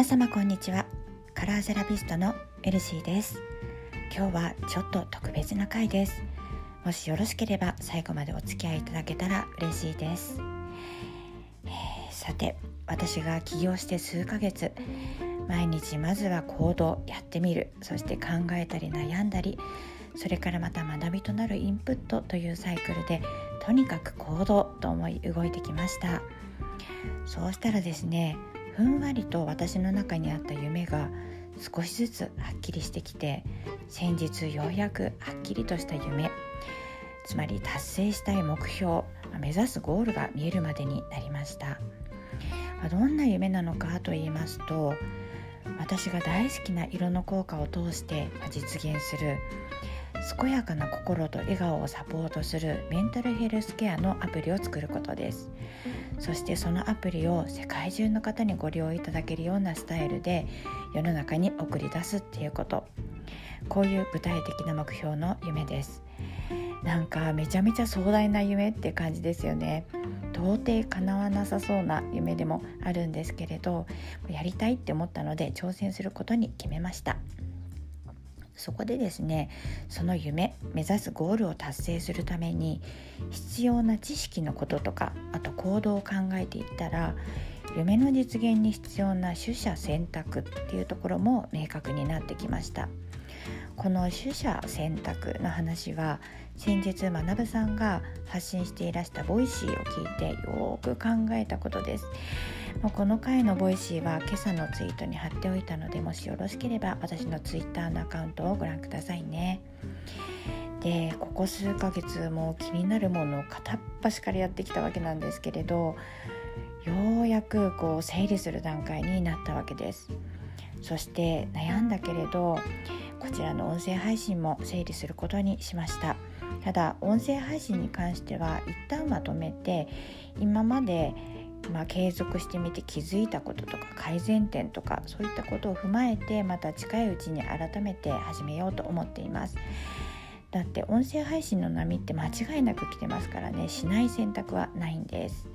皆様こんにちは。カラーセラピストのエルシーです。今日はちょっと特別な回です。もしよろしければ最後までお付き合いいただけたら嬉しいです、えー、さて私が起業して数ヶ月。毎日まずは行動やってみる。そして考えたり悩んだり。それからまた学びとなるインプットというサイクルでとにかく行動と思い動いてきました。そうしたらですねふんわりと私の中にあった夢が少しずつはっきりしてきて先日ようやくはっきりとした夢つまり達成したい目標目指すゴールが見えるまでになりました。どんな夢なのかと言いますと私が大好きな色の効果を通して実現する健やかな心と笑顔をサポートするメンタルヘルスケアのアプリを作ることです。そしてそのアプリを世界中の方にご利用いただけるようなスタイルで世の中に送り出すっていうこと。こういう具体的な目標の夢です。なんかめちゃめちゃ壮大な夢って感じですよね。到底叶わなさそうな夢でもあるんですけれどやりたいって思ったので挑戦することに決めました。そこでですねその夢目指すゴールを達成するために必要な知識のこととかあと行動を考えていったら夢の実現に必要な取捨選択っていうところも明確になってきました。この取捨選択の話は先日学さんが発信していらした Voicy を聞いてよく考えたことです。この回の Voicy は今朝のツイートに貼っておいたのでもしよろしければ私のツイッターのアカウントをご覧くださいね。でここ数ヶ月も気になるものを片っ端からやってきたわけなんですけれどようやくこう整理する段階になったわけです。そして悩んだけれどこちらの音声配信も整理することにしました。ただ音声配信に関しては一旦まとめて今までまあ、継続してみて気づいたこととか改善点とかそういったことを踏まえてまた近いうちに改めて始めようと思っています。だって音声配信の波って間違いなく来てますからねしない選択はないんです。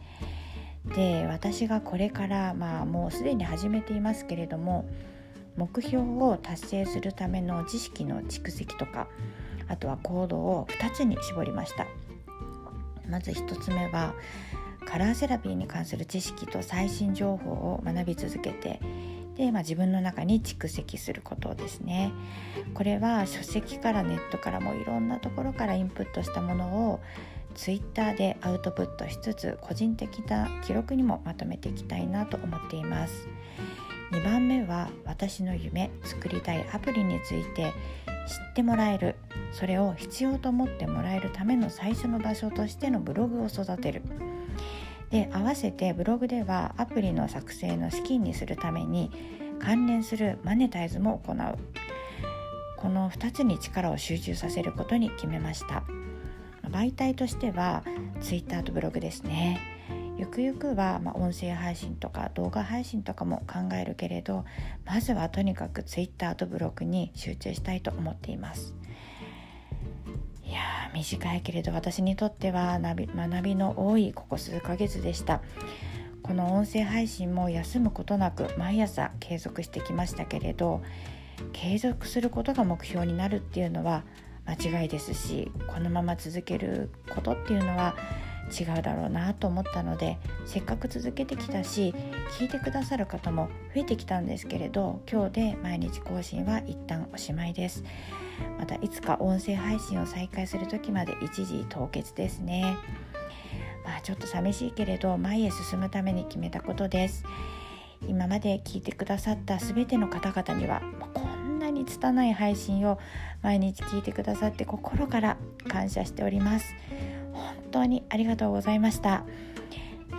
で私がこれからまあもうすでに始めていますけれども目標を達成するための知識の蓄積とかあとは行動を2つに絞りました。まず1つ目はカラーセラピーに関する知識と最新情報を学び続けてで、まあ、自分の中に蓄積することですね。これは書籍からネットからもいろんなところからインプットしたものをツイッターでアウトプットしつつ個人的な記録にもまとめていきたいなと思っています。2番目は私の夢作りたいアプリについて知ってもらえる。それを必要と思ってもらえるための最初の場所としてのブログを育てる。で合わせてブログではアプリの作成の資金にするために関連するマネタイズも行う。この2つに力を集中させることに決めました。媒体としては Twitter とブログですね。ゆくゆくは、ま音声配信とか動画配信とかも考えるけれどまずはとにかく Twitter とブログに集中したいと思っています。いや短いけれど私にとっては学びの多いここ数ヶ月でした。この音声配信も休むことなく毎朝継続してきましたけれど継続することが目標になるっていうのは間違いですしこのまま続けることっていうのは違うだろうなと思ったのでせっかく続けてきたし聞いてくださる方も増えてきたんですけれど今日で毎日更新は一旦おしまいです。またいつか音声配信を再開する時まで一時凍結ですね。まあちょっと寂しいけれど前へ進むために決めたことです。今まで聞いてくださった全ての方々にはこんに拙い配信を毎日聞いてくださって心から感謝しております。本当にありがとうございました。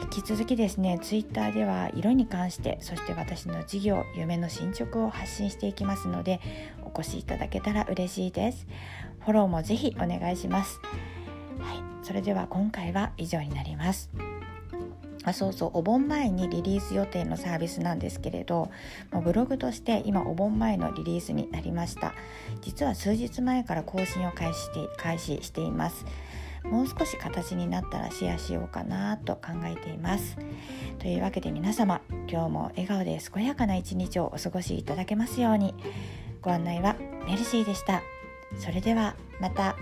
引き続きですね Twitter では色に関してそして私の事業夢の進捗を発信していきますのでお越しいただけたら嬉しいです。フォローもぜひお願いします。はいそれでは今回は以上になります。あそうそうお盆前にリリース予定のサービスなんですけれどブログとして今お盆前のリリースになりました。実は数日前から更新を開始して開始しています。もう少し形になったらシェアしようかなと考えています。というわけで皆様今日も笑顔で健やかな一日をお過ごしいただけますように。ご案内はメルシーでした。それではまた。